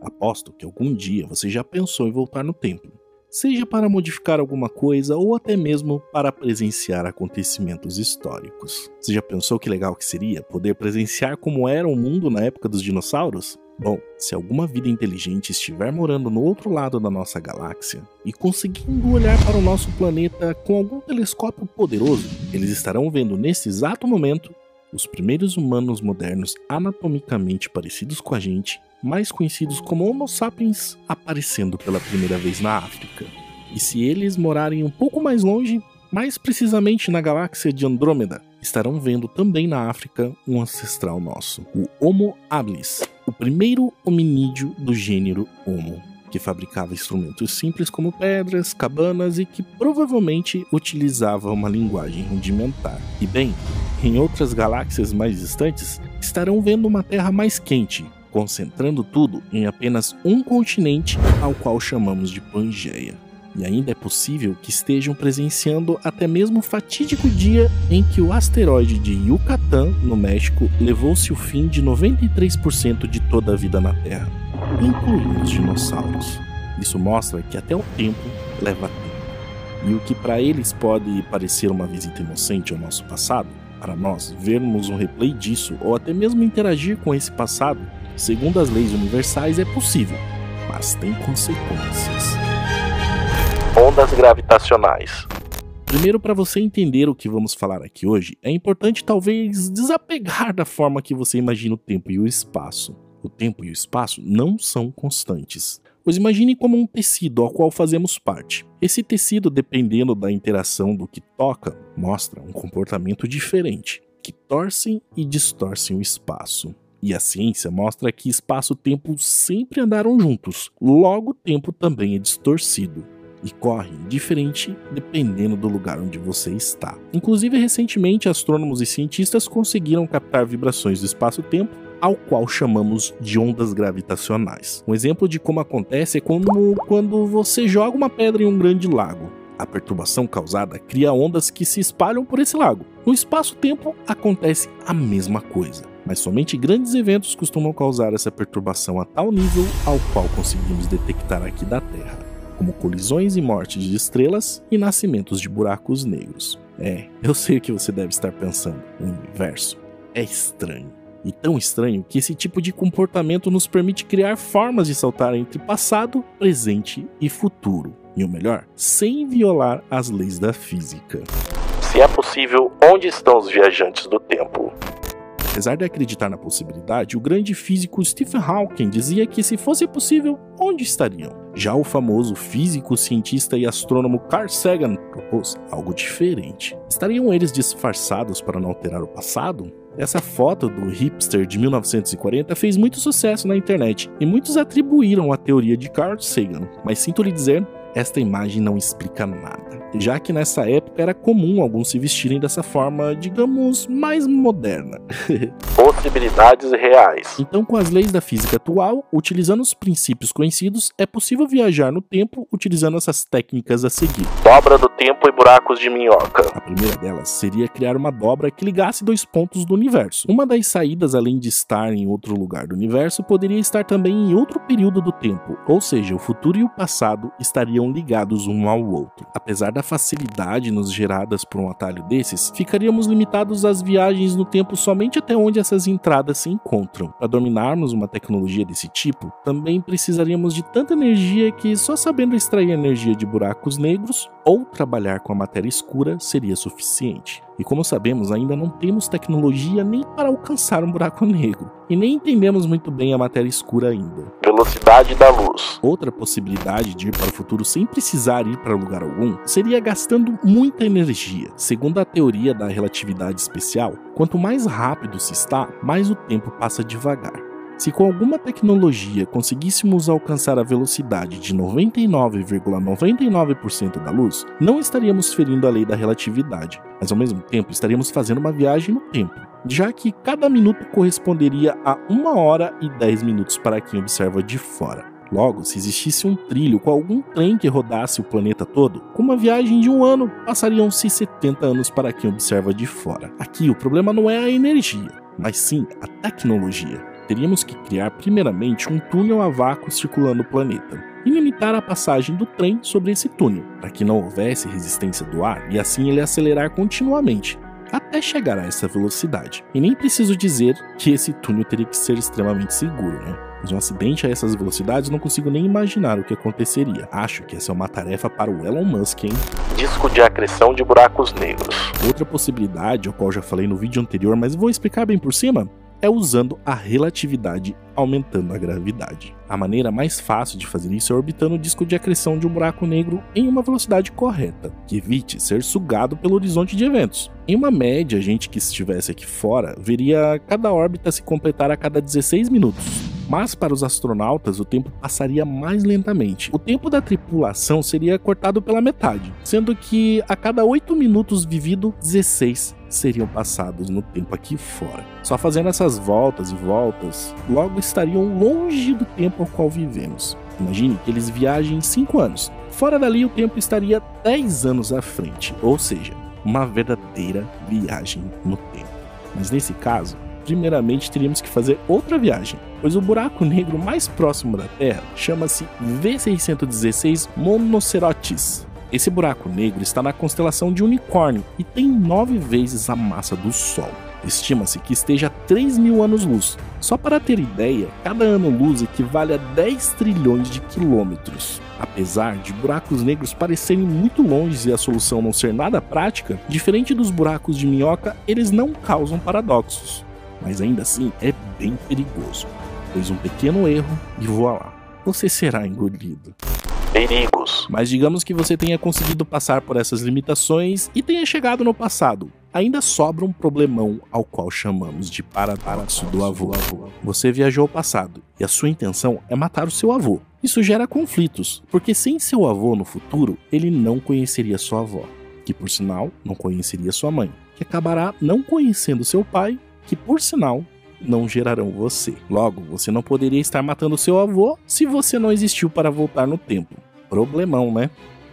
Aposto que algum dia você já pensou em voltar no tempo, seja para modificar alguma coisa ou até mesmo para presenciar acontecimentos históricos. Você já pensou que legal que seria poder presenciar como era o mundo na época dos dinossauros? Bom, se alguma vida inteligente estiver morando no outro lado da nossa galáxia e conseguindo olhar para o nosso planeta com algum telescópio poderoso, eles estarão vendo nesse exato momento os primeiros humanos modernos anatomicamente parecidos com a gente mais conhecidos como Homo sapiens, aparecendo pela primeira vez na África. E se eles morarem um pouco mais longe, mais precisamente na galáxia de Andrômeda, estarão vendo também na África um ancestral nosso, o Homo habilis, o primeiro hominídeo do gênero Homo, que fabricava instrumentos simples como pedras, cabanas e que provavelmente utilizava uma linguagem rudimentar. E bem, em outras galáxias mais distantes, estarão vendo uma Terra mais quente, concentrando tudo em apenas um continente ao qual chamamos de Pangeia. E ainda é possível que estejam presenciando até mesmo o fatídico dia em que o asteroide de Yucatán, no México, levou-se o fim de 93% de toda a vida na Terra, incluindo os dinossauros. Isso mostra que até o tempo leva tempo. E o que para eles pode parecer uma visita inocente ao nosso passado, para nós vermos um replay disso ou até mesmo interagir com esse passado segundo as leis universais, é possível, mas tem consequências. Ondas gravitacionais. Primeiro, para você entender o que vamos falar aqui hoje, é importante talvez desapegar da forma que você imagina o tempo e o espaço. O tempo e o espaço não são constantes. Os imagine como um tecido ao qual fazemos parte. Esse tecido, dependendo da interação do que toca, mostra um comportamento diferente, que torcem e distorcem o espaço. E a ciência mostra que espaço-tempo sempre andaram juntos, logo o tempo também é distorcido e corre diferente dependendo do lugar onde você está. Inclusive, recentemente, astrônomos e cientistas conseguiram captar vibrações do espaço-tempo, ao qual chamamos de ondas gravitacionais. Um exemplo de como acontece é como quando você joga uma pedra em um grande lago. A perturbação causada cria ondas que se espalham por esse lago. No espaço-tempo acontece a mesma coisa mas somente grandes eventos costumam causar essa perturbação a tal nível ao qual conseguimos detectar aqui da Terra, como colisões e mortes de estrelas e nascimentos de buracos negros. É, eu sei o que você deve estar pensando: o universo é estranho. E tão estranho que esse tipo de comportamento nos permite criar formas de saltar entre passado, presente e futuro. E o melhor, sem violar as leis da física. Se é possível, onde estão os viajantes do tempo? Apesar de acreditar na possibilidade, o grande físico Stephen Hawking dizia que se fosse possível, onde estariam? Já o famoso físico, cientista e astrônomo Carl Sagan propôs algo diferente. Estariam eles disfarçados para não alterar o passado? Essa foto do hipster de 1940 fez muito sucesso na internet e muitos atribuíram a teoria de Carl Sagan, mas sinto lhe dizer, esta imagem não explica nada já que nessa época era comum alguns se vestirem dessa forma, digamos, mais moderna. Possibilidades reais. Então, com as leis da física atual, utilizando os princípios conhecidos, é possível viajar no tempo utilizando essas técnicas a seguir. Dobra do tempo e buracos de minhoca. A primeira delas seria criar uma dobra que ligasse dois pontos do universo. Uma das saídas, além de estar em outro lugar do universo, poderia estar também em outro período do tempo, ou seja, o futuro e o passado estariam ligados um ao outro. Apesar da da facilidade nos geradas por um atalho desses, ficaríamos limitados às viagens no tempo somente até onde essas entradas se encontram. Para dominarmos uma tecnologia desse tipo, também precisaríamos de tanta energia que só sabendo extrair energia de buracos negros ou trabalhar com a matéria escura seria suficiente. E como sabemos, ainda não temos tecnologia nem para alcançar um buraco negro, e nem entendemos muito bem a matéria escura ainda. Velocidade da luz. Outra possibilidade de ir para o futuro sem precisar ir para lugar algum seria gastando muita energia. Segundo a teoria da relatividade especial, quanto mais rápido se está, mais o tempo passa devagar. Se com alguma tecnologia conseguíssemos alcançar a velocidade de 99,99% ,99 da luz, não estaríamos ferindo a lei da relatividade, mas ao mesmo tempo estaríamos fazendo uma viagem no tempo, já que cada minuto corresponderia a 1 hora e 10 minutos para quem observa de fora. Logo, se existisse um trilho com algum trem que rodasse o planeta todo, com uma viagem de um ano, passariam-se 70 anos para quem observa de fora. Aqui o problema não é a energia, mas sim a tecnologia. Teríamos que criar primeiramente um túnel a vácuo circulando o planeta e limitar a passagem do trem sobre esse túnel, para que não houvesse resistência do ar e assim ele acelerar continuamente, até chegar a essa velocidade. E nem preciso dizer que esse túnel teria que ser extremamente seguro, né? Mas um acidente a essas velocidades não consigo nem imaginar o que aconteceria. Acho que essa é uma tarefa para o Elon Musk, hein? Disco de acreção de buracos negros. Outra possibilidade, ao qual já falei no vídeo anterior, mas vou explicar bem por cima, é usando a relatividade aumentando a gravidade. A maneira mais fácil de fazer isso é orbitando o disco de acreção de um buraco negro em uma velocidade correta, que evite ser sugado pelo horizonte de eventos. Em uma média, a gente que estivesse aqui fora veria cada órbita se completar a cada 16 minutos. Mas para os astronautas o tempo passaria mais lentamente. O tempo da tripulação seria cortado pela metade, sendo que a cada 8 minutos vivido, 16 seriam passados no tempo aqui fora. Só fazendo essas voltas e voltas, logo estariam longe do tempo ao qual vivemos. Imagine que eles viajem 5 anos. Fora dali, o tempo estaria 10 anos à frente, ou seja, uma verdadeira viagem no tempo. Mas nesse caso, primeiramente teríamos que fazer outra viagem, pois o buraco negro mais próximo da Terra chama-se V616 Monocerotis. Esse buraco negro está na constelação de Unicórnio e tem nove vezes a massa do Sol. Estima-se que esteja a 3 mil anos-luz. Só para ter ideia, cada ano-luz equivale a 10 trilhões de quilômetros. Apesar de buracos negros parecerem muito longe e a solução não ser nada prática, diferente dos buracos de minhoca, eles não causam paradoxos. Mas ainda assim é bem perigoso, pois um pequeno erro e voa lá. Você será engolido perigos. Mas digamos que você tenha conseguido passar por essas limitações e tenha chegado no passado. Ainda sobra um problemão ao qual chamamos de paradoxo do avô. Você viajou ao passado e a sua intenção é matar o seu avô. Isso gera conflitos, porque sem seu avô no futuro, ele não conheceria sua avó, que por sinal não conheceria sua mãe, que acabará não conhecendo seu pai, que por sinal não gerarão você. Logo, você não poderia estar matando seu avô se você não existiu para voltar no tempo. Problemão, né?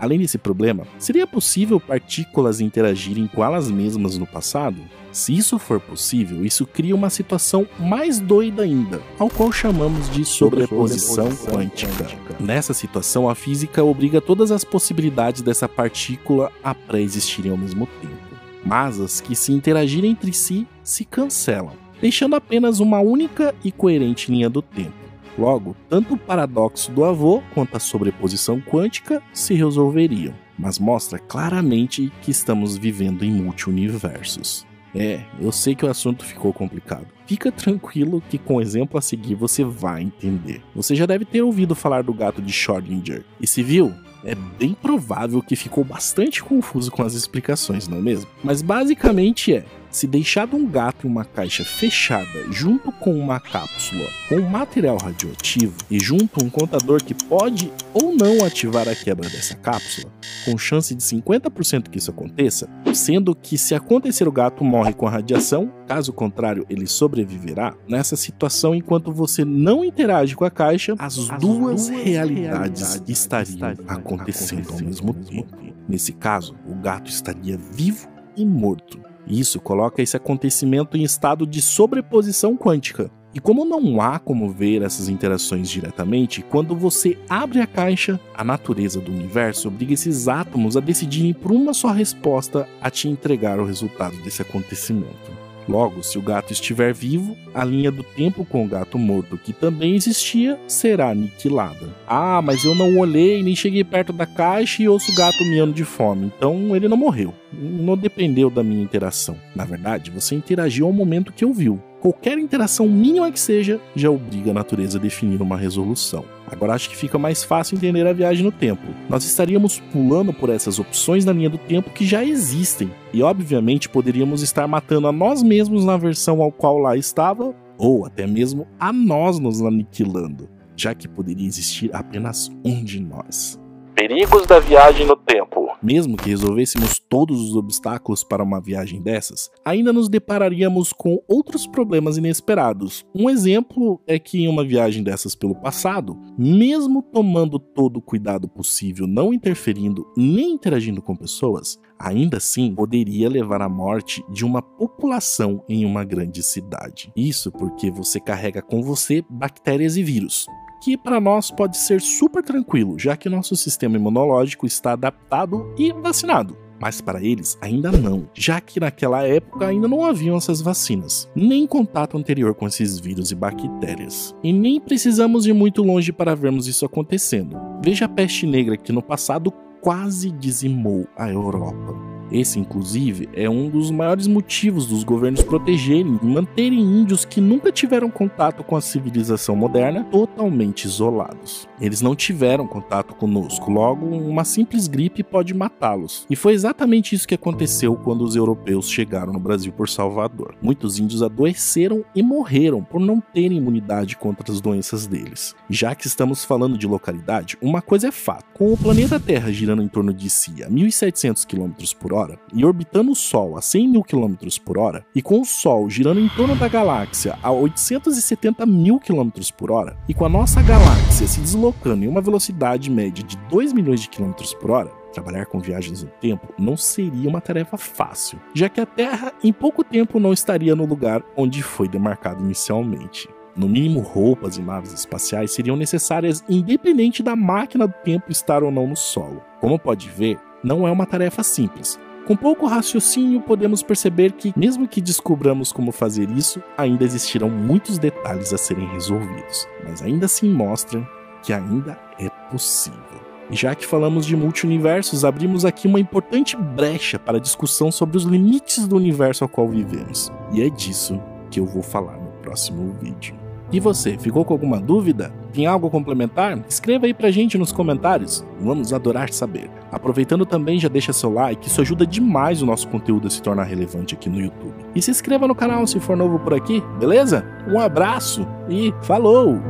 Além desse problema, seria possível partículas interagirem com elas mesmas no passado? Se isso for possível, isso cria uma situação mais doida ainda, ao qual chamamos de sobreposição quântica. Nessa situação, a física obriga todas as possibilidades dessa partícula a pré-existirem ao mesmo tempo. Mas as que se interagirem entre si se cancelam deixando apenas uma única e coerente linha do tempo. Logo, tanto o paradoxo do avô quanto a sobreposição quântica se resolveriam, mas mostra claramente que estamos vivendo em multiuniversos. É, eu sei que o assunto ficou complicado. Fica tranquilo que com o exemplo a seguir você vai entender. Você já deve ter ouvido falar do gato de Schrödinger. E se viu, é bem provável que ficou bastante confuso com as explicações, não é mesmo? Mas basicamente é: se deixado um gato em uma caixa fechada junto com uma cápsula com material radioativo e junto um contador que pode ou não ativar a quebra dessa cápsula, com chance de 50% que isso aconteça, sendo que se acontecer o gato morre com a radiação, caso contrário ele sobreviverá, nessa situação enquanto você não interage com a caixa, as, as duas, duas, realidades, realidades estariam acontecendo ao mesmo tempo. Nesse caso, o gato estaria vivo e morto isso coloca esse acontecimento em estado de sobreposição quântica. E como não há como ver essas interações diretamente, quando você abre a caixa, a natureza do universo obriga esses átomos a decidirem por uma só resposta a te entregar o resultado desse acontecimento. Logo, se o gato estiver vivo, a linha do tempo com o gato morto, que também existia, será aniquilada. Ah, mas eu não olhei nem cheguei perto da caixa e ouço o gato miando de fome, então ele não morreu. Não dependeu da minha interação. Na verdade, você interagiu ao momento que ouviu. Qualquer interação mínima que seja já obriga a natureza a definir uma resolução. Agora acho que fica mais fácil entender a viagem no tempo. Nós estaríamos pulando por essas opções na linha do tempo que já existem, e obviamente poderíamos estar matando a nós mesmos na versão ao qual lá estava, ou até mesmo a nós nos aniquilando, já que poderia existir apenas um de nós. Perigos da viagem no tempo. Mesmo que resolvêssemos todos os obstáculos para uma viagem dessas, ainda nos depararíamos com outros problemas inesperados. Um exemplo é que em uma viagem dessas pelo passado, mesmo tomando todo o cuidado possível, não interferindo nem interagindo com pessoas, ainda assim poderia levar à morte de uma população em uma grande cidade. Isso porque você carrega com você bactérias e vírus, que para nós pode ser super tranquilo, já que nosso sistema imunológico está adaptado e vacinado. Mas para eles ainda não, já que naquela época ainda não haviam essas vacinas, nem contato anterior com esses vírus e bactérias. E nem precisamos ir muito longe para vermos isso acontecendo. Veja a peste negra que no passado quase dizimou a Europa. Esse, inclusive, é um dos maiores motivos dos governos protegerem e manterem índios que nunca tiveram contato com a civilização moderna totalmente isolados. Eles não tiveram contato conosco, logo, uma simples gripe pode matá-los. E foi exatamente isso que aconteceu quando os europeus chegaram no Brasil por Salvador. Muitos índios adoeceram e morreram por não terem imunidade contra as doenças deles. Já que estamos falando de localidade, uma coisa é fato: com o planeta Terra girando em torno de si a 1.700 km por hora, hora e orbitando o Sol a 100 mil km por hora, e com o Sol girando em torno da galáxia a 870 mil km por hora, e com a nossa galáxia se deslocando em uma velocidade média de 2 milhões de km por hora, Trabalhar com viagens no tempo não seria uma tarefa fácil, já que a Terra em pouco tempo não estaria no lugar onde foi demarcado inicialmente. No mínimo, roupas e naves espaciais seriam necessárias independente da máquina do tempo estar ou não no solo. Como pode ver, não é uma tarefa simples, com pouco raciocínio, podemos perceber que, mesmo que descobramos como fazer isso, ainda existirão muitos detalhes a serem resolvidos, mas ainda assim mostram que ainda é possível. E já que falamos de multiversos, abrimos aqui uma importante brecha para a discussão sobre os limites do universo ao qual vivemos. E é disso que eu vou falar no próximo vídeo. E você, ficou com alguma dúvida? Tem algo a complementar? Escreva aí pra gente nos comentários. Vamos adorar saber. Aproveitando também, já deixa seu like, isso ajuda demais o nosso conteúdo a se tornar relevante aqui no YouTube. E se inscreva no canal se for novo por aqui, beleza? Um abraço e falou!